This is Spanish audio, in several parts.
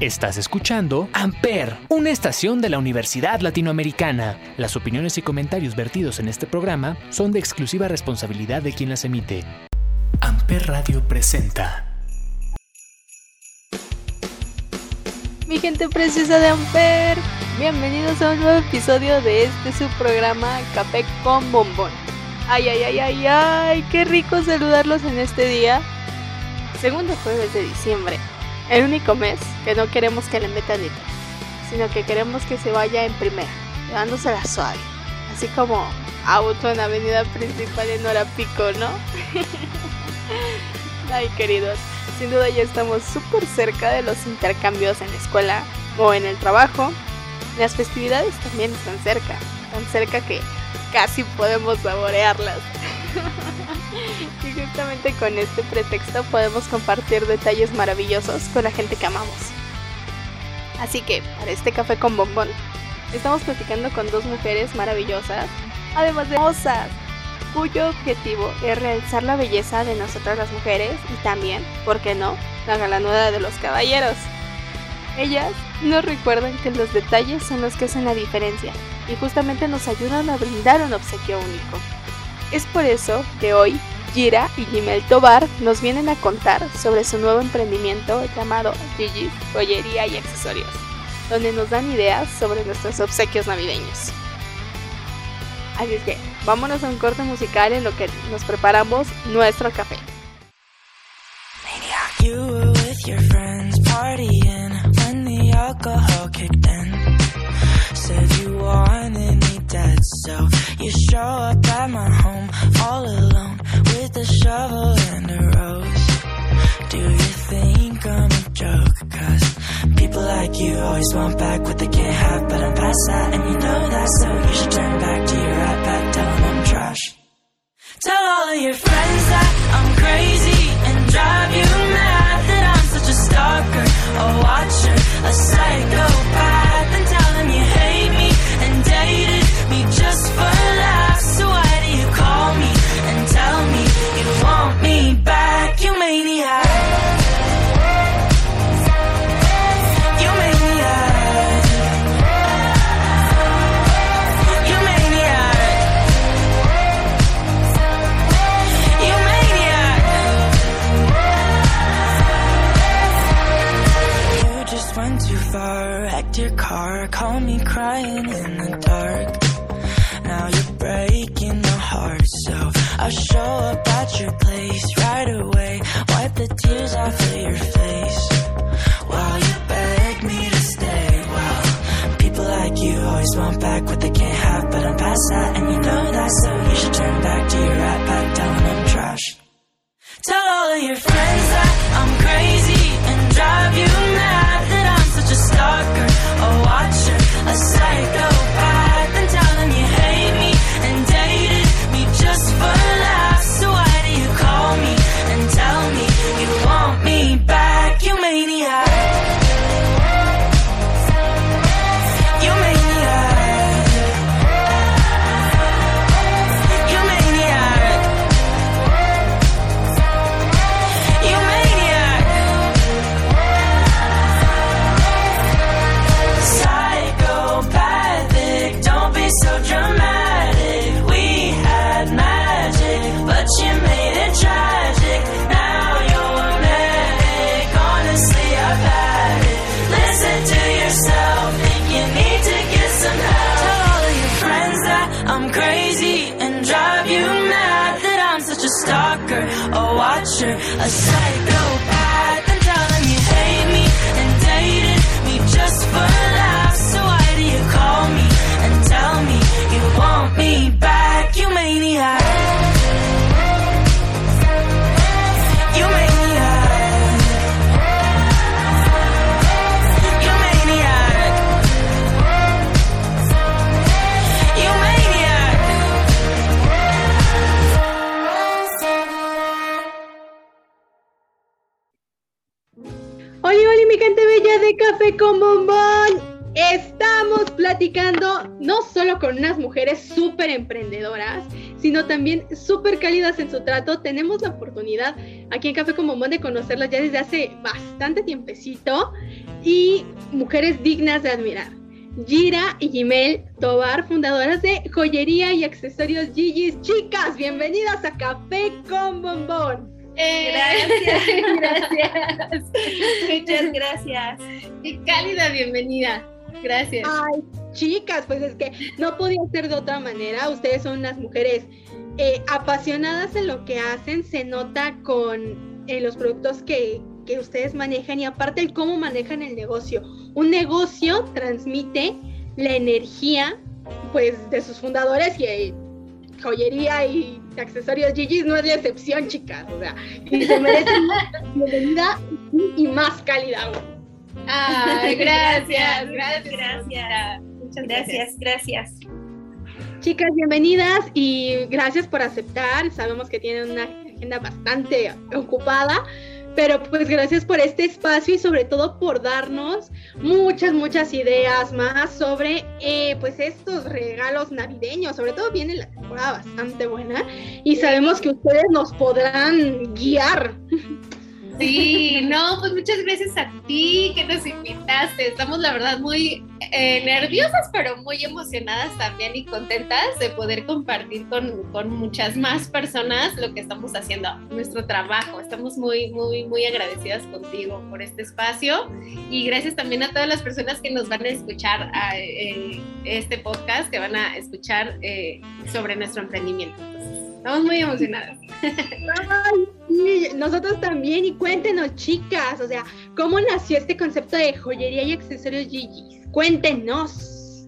Estás escuchando Amper, una estación de la Universidad Latinoamericana. Las opiniones y comentarios vertidos en este programa son de exclusiva responsabilidad de quien las emite. Amper Radio presenta. Mi gente preciosa de Amper, bienvenidos a un nuevo episodio de este su programa Café con Bombón. Ay, ay, ay, ay, ay, qué rico saludarlos en este día. Segundo jueves de diciembre, el único mes que no queremos que le metan nitro, sino que queremos que se vaya en primera, llevándose la suave, así como auto en avenida principal en hora pico, ¿no? Ay, queridos, sin duda ya estamos súper cerca de los intercambios en la escuela o en el trabajo. Las festividades también están cerca, tan cerca que casi podemos saborearlas. y justamente con este pretexto podemos compartir detalles maravillosos con la gente que amamos. Así que, para este café con bombón, estamos platicando con dos mujeres maravillosas, además de hermosas, cuyo objetivo es realizar la belleza de nosotras las mujeres y también, ¿por qué no?, la galanuda de los caballeros. Ellas nos recuerdan que los detalles son los que hacen la diferencia y justamente nos ayudan a brindar un obsequio único. Es por eso que hoy Gira y Jimel Tobar nos vienen a contar sobre su nuevo emprendimiento llamado Gigi Joyería y Accesorios, donde nos dan ideas sobre nuestros obsequios navideños. Así es que vámonos a un corte musical en lo que nos preparamos nuestro café. You show up at my home all alone with a shovel and a rose. Do you think I'm a joke? Cause people like you always want back what they can't have, but I'm past that, and you know that, so you should turn back to your right back, tell them I'm trash. Tell all of your friends that I'm crazy and drive you mad that I'm such a stalker, a watcher, a psychopath, stalker, a watcher, a psychopath, Café con Bombón. Estamos platicando no solo con unas mujeres súper emprendedoras, sino también súper cálidas en su trato. Tenemos la oportunidad aquí en Café con Bombón de conocerlas ya desde hace bastante tiempecito y mujeres dignas de admirar. Gira y Jimel Tobar, fundadoras de Joyería y Accesorios Gigi's. Chicas, bienvenidas a Café con Bombón. Eh, gracias, gracias. Muchas gracias. Qué cálida bienvenida. Gracias. Ay, chicas, pues es que no podía ser de otra manera. Ustedes son unas mujeres eh, apasionadas en lo que hacen. Se nota con eh, los productos que, que ustedes manejan y aparte el cómo manejan el negocio. Un negocio transmite la energía pues de sus fundadores y joyería y accesorios Gigi no es la excepción, chicas. O sea, y se merecen bienvenida y más cálida Ay, gracias, gracias, gracias. Muchas gracias, gracias. Chicas, bienvenidas y gracias por aceptar. Sabemos que tienen una agenda bastante ocupada, pero pues gracias por este espacio y sobre todo por darnos muchas, muchas ideas más sobre eh, pues estos regalos navideños. Sobre todo viene la temporada bastante buena y sabemos que ustedes nos podrán guiar. Sí, no, pues muchas gracias a ti que nos invitaste. Estamos la verdad muy eh, nerviosas, pero muy emocionadas también y contentas de poder compartir con, con, muchas más personas lo que estamos haciendo, nuestro trabajo. Estamos muy, muy, muy agradecidas contigo por este espacio y gracias también a todas las personas que nos van a escuchar eh, este podcast, que van a escuchar eh, sobre nuestro emprendimiento. Estamos muy emocionadas. Ay, sí, nosotros también. Y cuéntenos, chicas, o sea, ¿cómo nació este concepto de joyería y accesorios Gigi? Cuéntenos.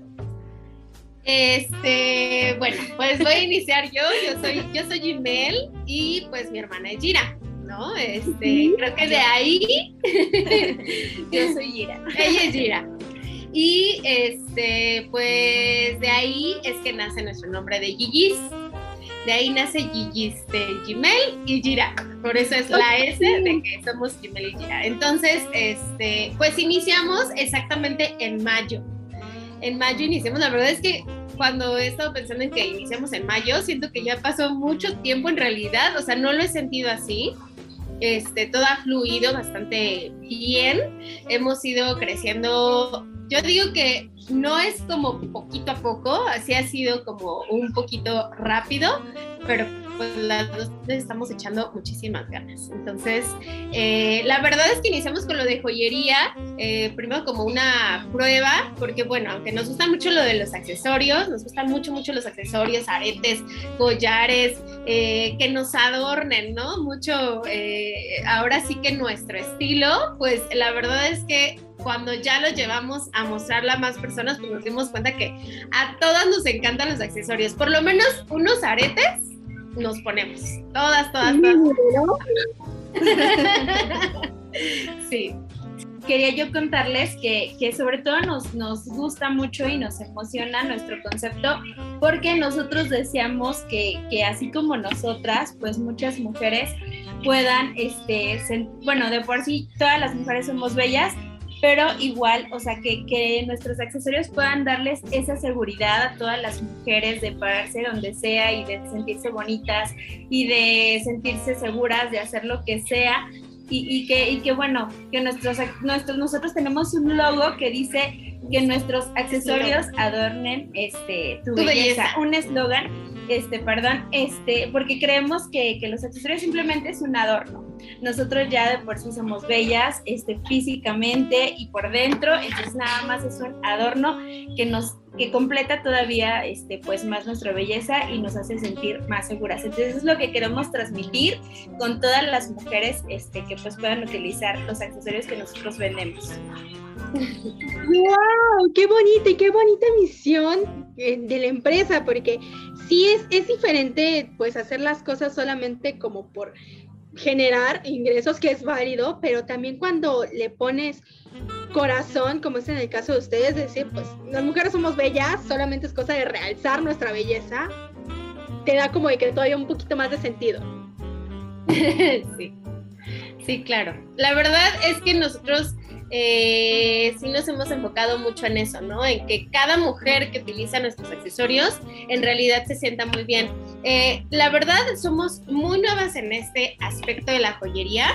Este, bueno, pues voy a iniciar yo. Yo soy, yo soy Jimel y pues mi hermana es Gira. ¿no? Este, creo que de ahí yo soy Gira. Ella es Gira. Y este, pues de ahí es que nace nuestro nombre de Gigi's. De ahí nace Gigi, Gmail y Gira. Por eso es la S de que somos Gmail y Gira. Entonces, este, pues iniciamos exactamente en mayo. En mayo iniciamos. La verdad es que cuando he estado pensando en que iniciamos en mayo, siento que ya pasó mucho tiempo en realidad. O sea, no lo he sentido así. Este, todo ha fluido bastante bien. Hemos ido creciendo. Yo digo que no es como poquito a poco, así ha sido como un poquito rápido, pero pues las dos estamos echando muchísimas ganas. Entonces, eh, la verdad es que iniciamos con lo de joyería, eh, primero como una prueba, porque bueno, aunque nos gusta mucho lo de los accesorios, nos gustan mucho, mucho los accesorios, aretes, collares, eh, que nos adornen, ¿no? Mucho, ahora sí que nuestro estilo, pues la verdad es que cuando ya lo llevamos a mostrarla a más personas, pues nos dimos cuenta que a todas nos encantan los accesorios. Por lo menos unos aretes nos ponemos. Todas, todas, todas. sí. Quería yo contarles que, que sobre todo nos, nos, gusta mucho y nos emociona nuestro concepto porque nosotros deseamos que, que así como nosotras, pues muchas mujeres puedan, este, bueno, de por sí todas las mujeres somos bellas, pero igual, o sea, que, que, nuestros accesorios puedan darles esa seguridad a todas las mujeres de pararse donde sea y de sentirse bonitas y de sentirse seguras de hacer lo que sea. Y, y que, y que bueno, que nuestros, nuestros, nosotros tenemos un logo que dice que nuestros accesorios adornen este, tu, belleza. un eslogan, este, perdón, este, porque creemos que, que los accesorios simplemente es un adorno nosotros ya de por sí somos bellas, este, físicamente y por dentro, entonces nada más es un adorno que nos que completa todavía este, pues más nuestra belleza y nos hace sentir más seguras. Entonces es lo que queremos transmitir con todas las mujeres este, que pues puedan utilizar los accesorios que nosotros vendemos. ¡Wow! ¡Qué bonita y qué bonita misión eh, de la empresa! Porque sí es, es diferente pues hacer las cosas solamente como por generar ingresos, que es válido, pero también cuando le pones corazón, como es en el caso de ustedes, decir, pues las mujeres somos bellas, solamente es cosa de realzar nuestra belleza, te da como de que todavía un poquito más de sentido. sí, sí, claro. La verdad es que nosotros eh, sí nos hemos enfocado mucho en eso, ¿no? En que cada mujer que utiliza nuestros accesorios en realidad se sienta muy bien. Eh, la verdad, somos muy nuevas en este aspecto de la joyería.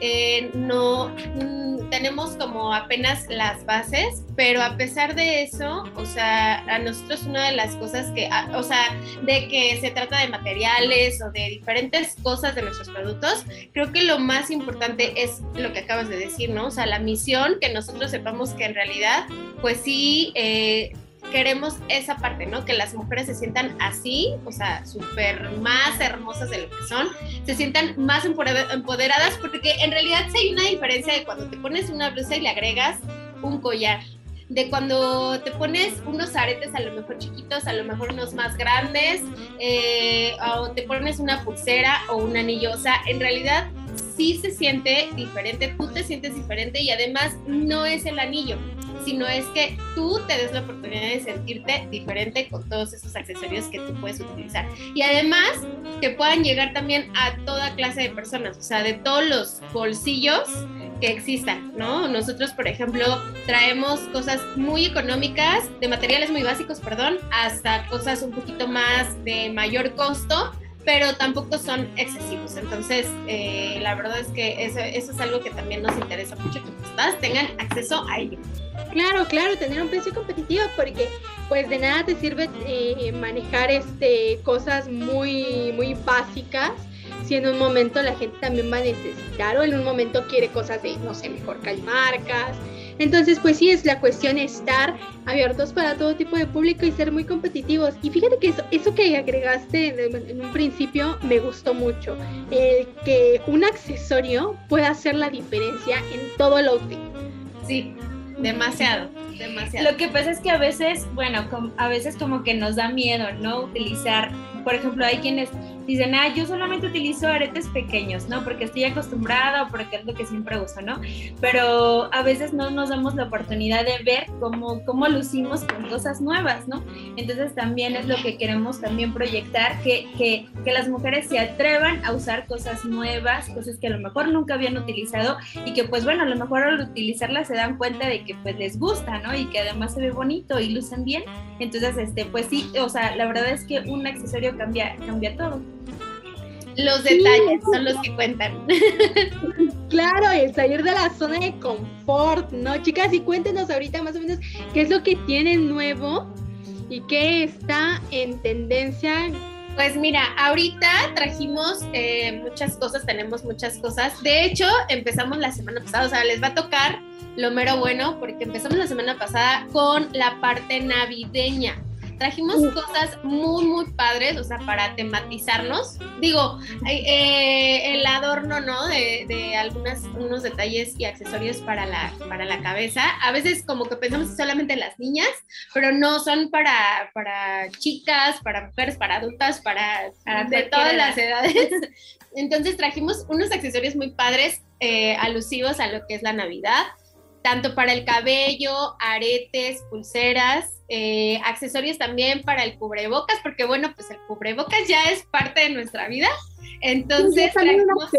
Eh, no mm, tenemos como apenas las bases, pero a pesar de eso, o sea, a nosotros una de las cosas que, o sea, de que se trata de materiales o de diferentes cosas de nuestros productos, creo que lo más importante es lo que acabas de decir, ¿no? O sea, la misión, que nosotros sepamos que en realidad, pues sí, eh, queremos esa parte, ¿no? Que las mujeres se sientan así, o sea, súper más hermosas de lo que son, se sientan más empoderadas, porque en realidad sí hay una diferencia de cuando te pones una blusa y le agregas un collar, de cuando te pones unos aretes a lo mejor chiquitos, a lo mejor unos más grandes, eh, o te pones una pulsera o un anillo, o sea, en realidad sí se siente diferente, tú te sientes diferente y además no es el anillo, sino es que tú te des la oportunidad de sentirte diferente con todos esos accesorios que tú puedes utilizar. Y además que puedan llegar también a toda clase de personas, o sea, de todos los bolsillos que existan, ¿no? Nosotros, por ejemplo, traemos cosas muy económicas, de materiales muy básicos, perdón, hasta cosas un poquito más de mayor costo pero tampoco son excesivos. Entonces, eh, la verdad es que eso, eso, es algo que también nos interesa mucho, que ustedes tengan acceso a ello. Claro, claro, tener un precio competitivo porque pues de nada te sirve eh, manejar este cosas muy muy básicas si en un momento la gente también va a necesitar o en un momento quiere cosas de no sé, mejor que marcas. Entonces, pues sí, es la cuestión estar abiertos para todo tipo de público y ser muy competitivos. Y fíjate que eso, eso que agregaste en, en un principio me gustó mucho. El que un accesorio pueda hacer la diferencia en todo el outfit. Sí, Demasiado, demasiado. Lo que pasa es que a veces, bueno, a veces como que nos da miedo, ¿no? Utilizar, por ejemplo, hay quienes dicen, ah, yo solamente utilizo aretes pequeños, ¿no? Porque estoy acostumbrada o porque es lo que siempre uso, ¿no? Pero a veces no nos damos la oportunidad de ver cómo, cómo lucimos con cosas nuevas, ¿no? Entonces también es lo que queremos también proyectar, que, que, que las mujeres se atrevan a usar cosas nuevas, cosas que a lo mejor nunca habían utilizado y que pues bueno, a lo mejor al utilizarlas se dan cuenta de que pues les gusta, ¿no? Y que además se ve bonito y lucen bien. Entonces, este, pues sí, o sea, la verdad es que un accesorio cambia, cambia todo. Los detalles son los que cuentan. Claro, el salir de la zona de confort, ¿no? Chicas, y cuéntenos ahorita más o menos qué es lo que tienen nuevo y qué está en tendencia. Pues mira, ahorita trajimos eh, muchas cosas, tenemos muchas cosas. De hecho, empezamos la semana pasada, o sea, les va a tocar lo mero bueno porque empezamos la semana pasada con la parte navideña. Trajimos cosas muy, muy padres, o sea, para tematizarnos. Digo, eh, el adorno, ¿no? De, de algunos unos detalles y accesorios para la, para la cabeza. A veces como que pensamos solamente en las niñas, pero no, son para, para chicas, para mujeres, para adultas, para, de todas las edades. Entonces trajimos unos accesorios muy padres eh, alusivos a lo que es la Navidad tanto para el cabello, aretes, pulseras, eh, accesorios también para el cubrebocas, porque bueno, pues el cubrebocas ya es parte de nuestra vida. Entonces, trajimos,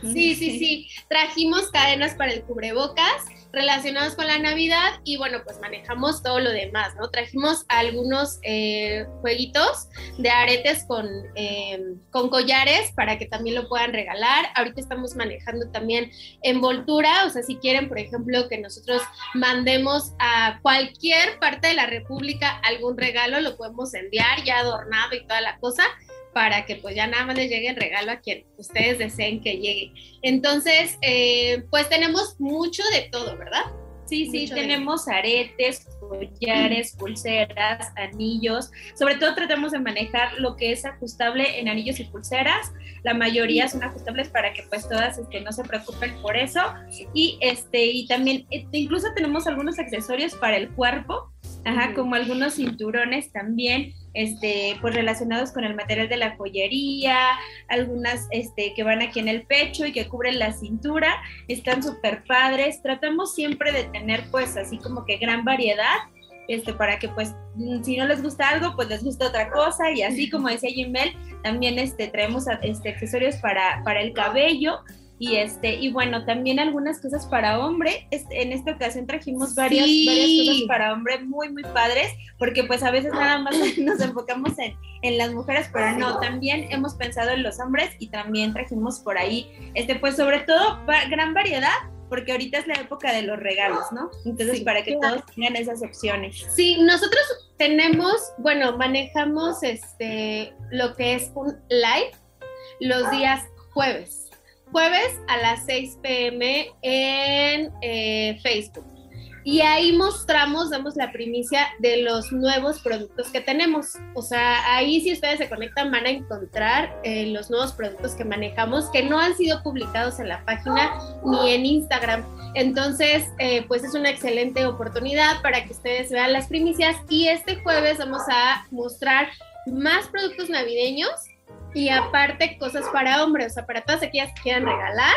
Sí, sí, sí. Trajimos cadenas para el cubrebocas relacionados con la Navidad y bueno, pues manejamos todo lo demás, ¿no? Trajimos algunos eh, jueguitos de aretes con, em, con collares para que también lo puedan regalar. Ahorita estamos manejando también envoltura, o sea, si quieren, por ejemplo, que nosotros mandemos a cualquier parte de la República algún regalo, lo podemos enviar ya adornado y toda la cosa para que pues ya nada más les llegue el regalo a quien ustedes deseen que llegue. Entonces, eh, pues tenemos mucho de todo, ¿verdad? Sí, sí, tenemos aretes, collares, pulseras, anillos. Sobre todo tratamos de manejar lo que es ajustable en anillos y pulseras. La mayoría son ajustables para que pues todas este, no se preocupen por eso. Y este y también e, incluso tenemos algunos accesorios para el cuerpo, ajá, como algunos cinturones también este, pues relacionados con el material de la joyería, algunas este, que van aquí en el pecho y que cubren la cintura, están súper padres. Tratamos siempre de tener pues así como que gran variedad, este, para que pues mm, si no les gusta algo, pues les gusta otra cosa. Y así como decía Jimmel, también este, traemos este, accesorios para, para el cabello, Y este, y bueno, también algunas cosas para hombre. Este, en esta ocasión trajimos varias, varias cosas para hombre muy, muy padres, porque pues a veces nada más nos enfocamos en, en las mujeres, pero no, también hemos pensado en los hombres y también trajimos por ahí, este, pues sobre todo gran variedad porque ahorita es la época de los regalos, ¿no? Entonces, para que todos tengan esas opciones. Sí, nosotros tenemos, bueno, manejamos este lo que es un live los días jueves. Jueves a las 6 pm en eh, Facebook. Y ahí mostramos, damos la primicia de los nuevos productos que tenemos. O sea, ahí si ustedes se conectan van a encontrar eh, los nuevos productos que manejamos que no han sido publicados en la página ni en Instagram. Entonces, eh, pues es una excelente oportunidad para que ustedes vean las primicias. Y este jueves vamos a mostrar más productos navideños y aparte cosas para hombres, o sea, para todas aquellas que quieran regalar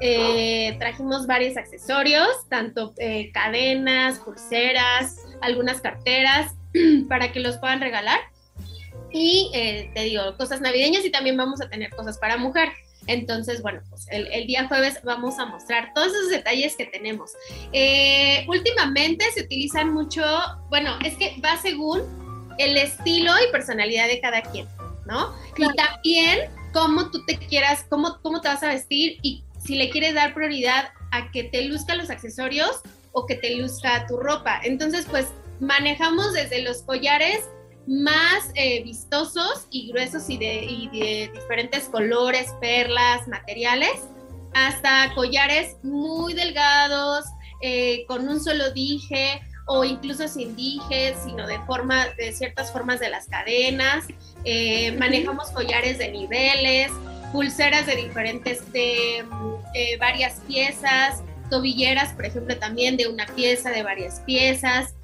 eh, trajimos varios accesorios, tanto eh, cadenas, pulseras, algunas carteras, para que los puedan regalar. Y eh, te digo, cosas navideñas y también vamos a tener cosas para mujer. Entonces, bueno, pues el, el, día jueves vamos a mostrar todos esos detalles que tenemos. últimamente se utilizan mucho, bueno, es que va según el estilo y personalidad de cada quien, ¿no? Y también cómo tú te quieras, cómo, cómo te vas a vestir y si le quieres dar prioridad a que te luzca los accesorios o que te luzca tu ropa. Entonces, pues manejamos desde los collares más eh, vistosos y gruesos y de, diferentes colores, perlas, materiales, hasta collares muy delgados, eh, con un solo dije o incluso sin dije, sino de forma, de ciertas formas de las cadenas. Eh, manejamos collares de niveles, pulseras de diferentes, de, varias piezas, tobilleras, por ejemplo, también de una pieza, de varias piezas,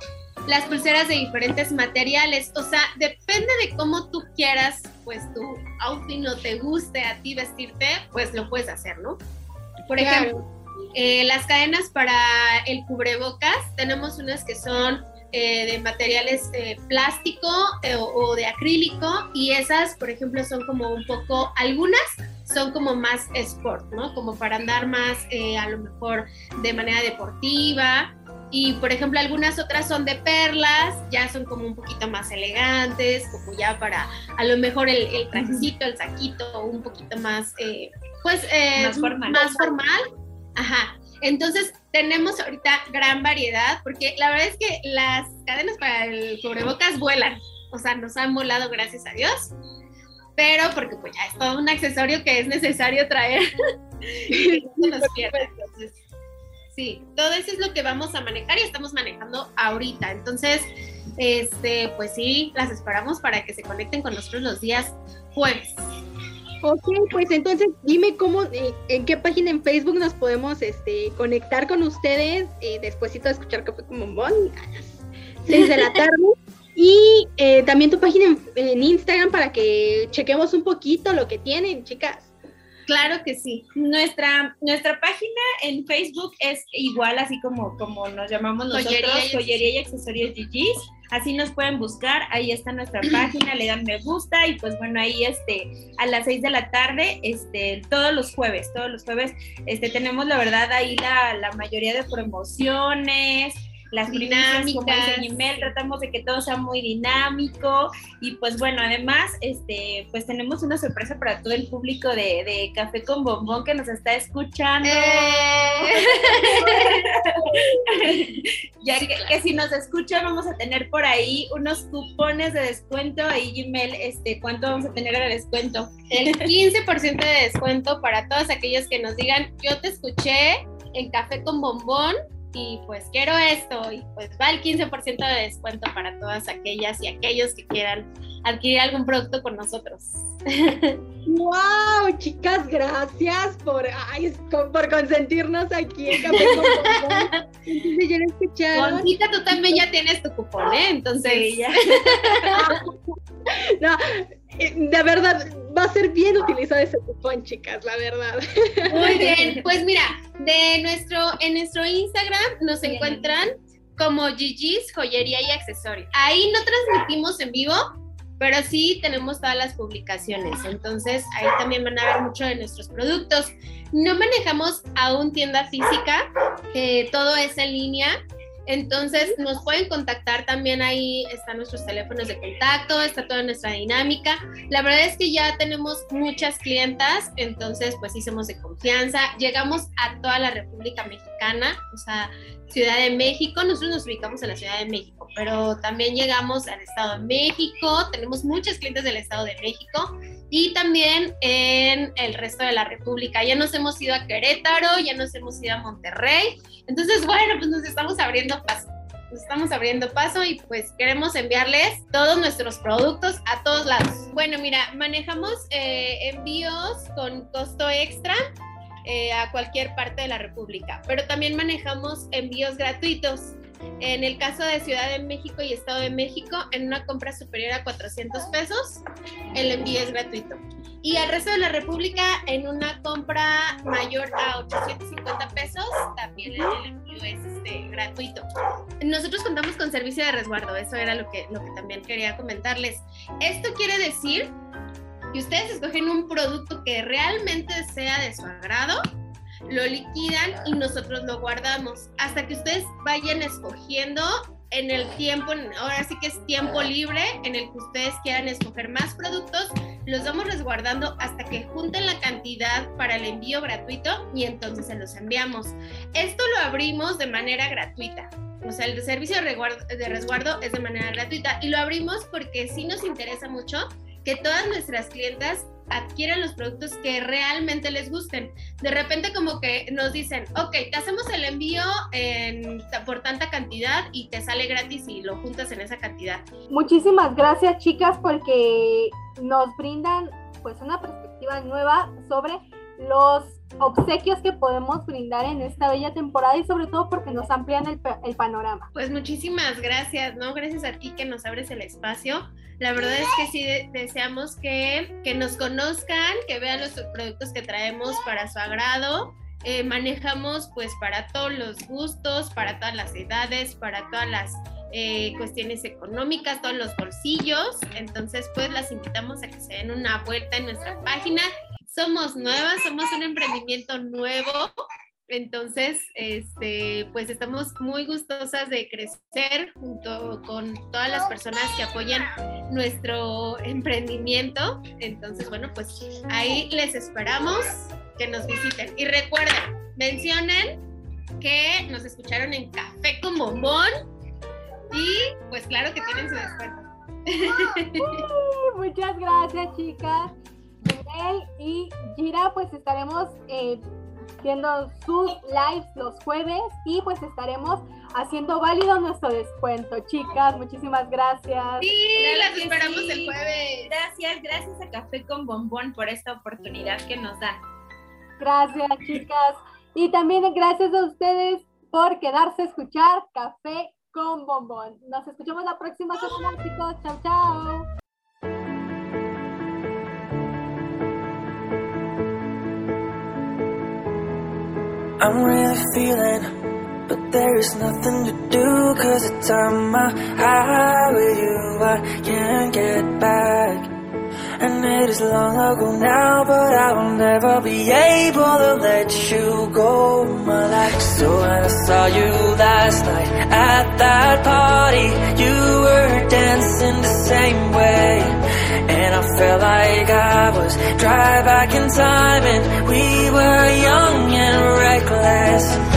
las pulseras de diferentes materiales, o sea, depende de cómo tú quieras, pues tu outfit no te guste a ti vestirte, pues lo puedes hacer, ¿no? Por ejemplo, eh, las cadenas para el cubrebocas, tenemos unas que son eh, de materiales eh, plástico eh, o, de acrílico y esas, por ejemplo, son como un poco, algunas son como más sport, ¿no? Como para andar más a lo mejor de manera deportiva. Y por ejemplo, algunas otras son de perlas, ya son como un poquito más elegantes, como ya para a lo mejor el, el trajecito, el saquito, un poquito más, pues, más formal. Más formal. Ajá. Entonces, tenemos ahorita gran variedad, porque la verdad es que las cadenas para el cubrebocas vuelan, o sea, nos han volado, gracias a Dios, pero porque pues ya es todo un accesorio que es necesario traer. sí, todo eso es lo que vamos a manejar y estamos manejando ahorita. Entonces, este, pues sí, las esperamos para que se conecten con nosotros los días jueves. Ok, pues entonces dime cómo, eh, en qué página en Facebook nos podemos este, conectar con ustedes eh, despuésito de escuchar Café con Bombón a las 6 de la tarde. Y eh, también tu página en, Instagram para que chequemos un poquito lo que tienen, chicas. Claro que sí. Nuestra, nuestra página en Facebook es igual, así como, como nos llamamos nosotros, Joyería y, Accesorios GG's. Así nos pueden buscar, ahí está nuestra página, le dan me gusta y pues bueno, ahí este, a las 6 de la tarde, este, todos los jueves, todos los jueves, este, tenemos la verdad ahí la, la mayoría de promociones, las dinámicas, como dice tratamos de que todo sea muy dinámico y pues bueno, además, este, pues tenemos una sorpresa para todo el público de, Café con Bombón que nos está escuchando. ¡Eh! ya que, si nos escuchan vamos a tener por ahí unos cupones de descuento, ahí Gmail, este, ¿cuánto vamos a tener de descuento? El 15% de descuento para todos aquellos que nos digan, yo te escuché en Café con Bombón y pues quiero esto y pues va el 15% de descuento para todas aquellas y aquellos que quieran adquirir algún producto con nosotros. ¡Wow! Chicas, gracias por, por consentirnos aquí en Café con Entonces ya tú también ya tienes tu cupón, ¿eh? Entonces... ya. no, eh, de verdad, va a ser bien utilizado ese cupón, chicas, la verdad. Muy bien, pues mira, de nuestro, en nuestro Instagram nos encuentran como Gigi's Joyería y Accesorios. Ahí no transmitimos en vivo, pero sí tenemos todas las publicaciones. Entonces ahí también van a ver mucho de nuestros productos. No manejamos aún tienda física, eh, todo es en línea. Entonces nos pueden contactar también ahí, están nuestros teléfonos de contacto, está toda nuestra dinámica. La verdad es que ya tenemos muchas clientas, entonces pues sí somos de confianza. Llegamos a toda la República Mexicana, o sea, Ciudad de México, nosotros nos ubicamos en la Ciudad de México, pero también llegamos al Estado de México, tenemos muchas clientes del Estado de México y también en el resto de la República. Ya nos hemos ido a Querétaro, ya nos hemos ido a Monterrey. Entonces, bueno, pues nos estamos abriendo paso. Nos estamos abriendo paso y pues queremos enviarles todos nuestros productos a todos lados. Bueno, mira, manejamos eh, envíos con costo extra eh, a cualquier parte de la República, pero también manejamos envíos gratuitos. En el caso de Ciudad de México y Estado de México, en una compra superior a 400 pesos, el envío es gratuito. Y al resto de la República, en una compra mayor a 850 pesos, también el envío es este, gratuito. Nosotros contamos con servicio de resguardo, eso era lo que, lo que también quería comentarles. Esto quiere decir que ustedes escogen un producto que realmente sea de su agrado lo liquidan y nosotros lo guardamos hasta que ustedes vayan escogiendo en el tiempo, ahora sí que es tiempo libre en el que ustedes quieran escoger más productos, los vamos resguardando hasta que junten la cantidad para el envío gratuito y entonces se los enviamos. Esto lo abrimos de manera gratuita. O sea, el servicio de resguardo, es de manera gratuita y lo abrimos porque sí nos interesa mucho que todas nuestras clientas adquieran los productos que realmente les gusten. De repente como que nos dicen, ok, te hacemos el envío por tanta cantidad y te sale gratis y lo juntas en esa cantidad. Muchísimas gracias chicas porque nos brindan pues una perspectiva nueva sobre los obsequios que podemos brindar en esta bella temporada y sobre todo porque nos amplían el, el, panorama. Pues muchísimas gracias, ¿no? Gracias a ti que nos abres el espacio. La verdad es que sí deseamos que, que nos conozcan, que vean los productos que traemos para su agrado. Eh, manejamos pues para todos los gustos, para todas las edades, para todas las eh, cuestiones económicas, todos los bolsillos. Entonces pues las invitamos a que se den una vuelta en nuestra página somos nuevas, somos un emprendimiento nuevo. Entonces, este, pues estamos muy gustosas de crecer junto con todas las personas que apoyan nuestro emprendimiento. Entonces, bueno, pues ahí les esperamos que nos visiten. Y recuerden, mencionen que nos escucharon en Café con Bombón y pues claro que tienen su descuento. muchas gracias, chicas y Gira, pues estaremos eh, viendo sus lives los jueves y pues estaremos haciendo válido nuestro descuento. Chicas, muchísimas gracias. Sí, las esperamos el jueves. Gracias, gracias a Café con Bombón por esta oportunidad que nos dan. Gracias, chicas. Y también gracias a ustedes por quedarse a escuchar Café con Bombón. Nos escuchamos la próxima semana, chicos. Chao, chao. I'm really feeling, but there is nothing to do. Cause the time I had with you, I can't get back. And it is long ago now, but I will never be able to let you go. My life. So when I saw you last night at that party, you were dancing the same way. And I felt like I was drive back in time, and we were young and reckless.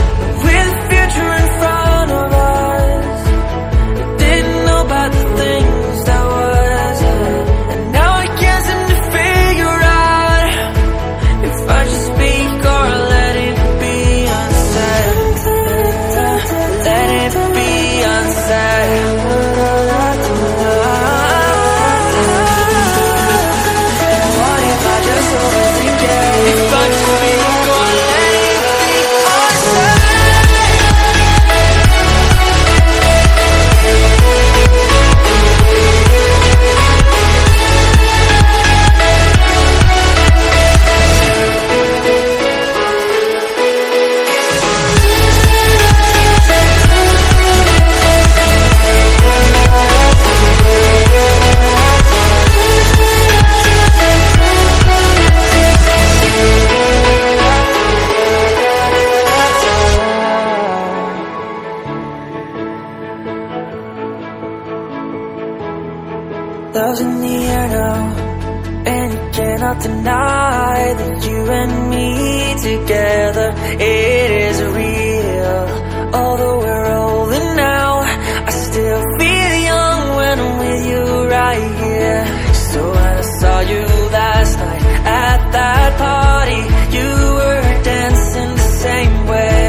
Cannot deny that you and me together, it is real. Although we're older now, I still feel young when I'm with you right here. So when I saw you last night at that party, you were dancing the same way.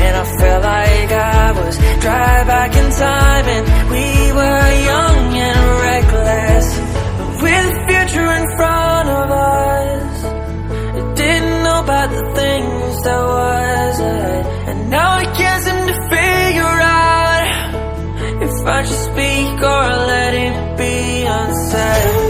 And I felt like I was drive back in time and we were young that was ahead. And now I can't seem to figure out if I should speak or let it be unsaid.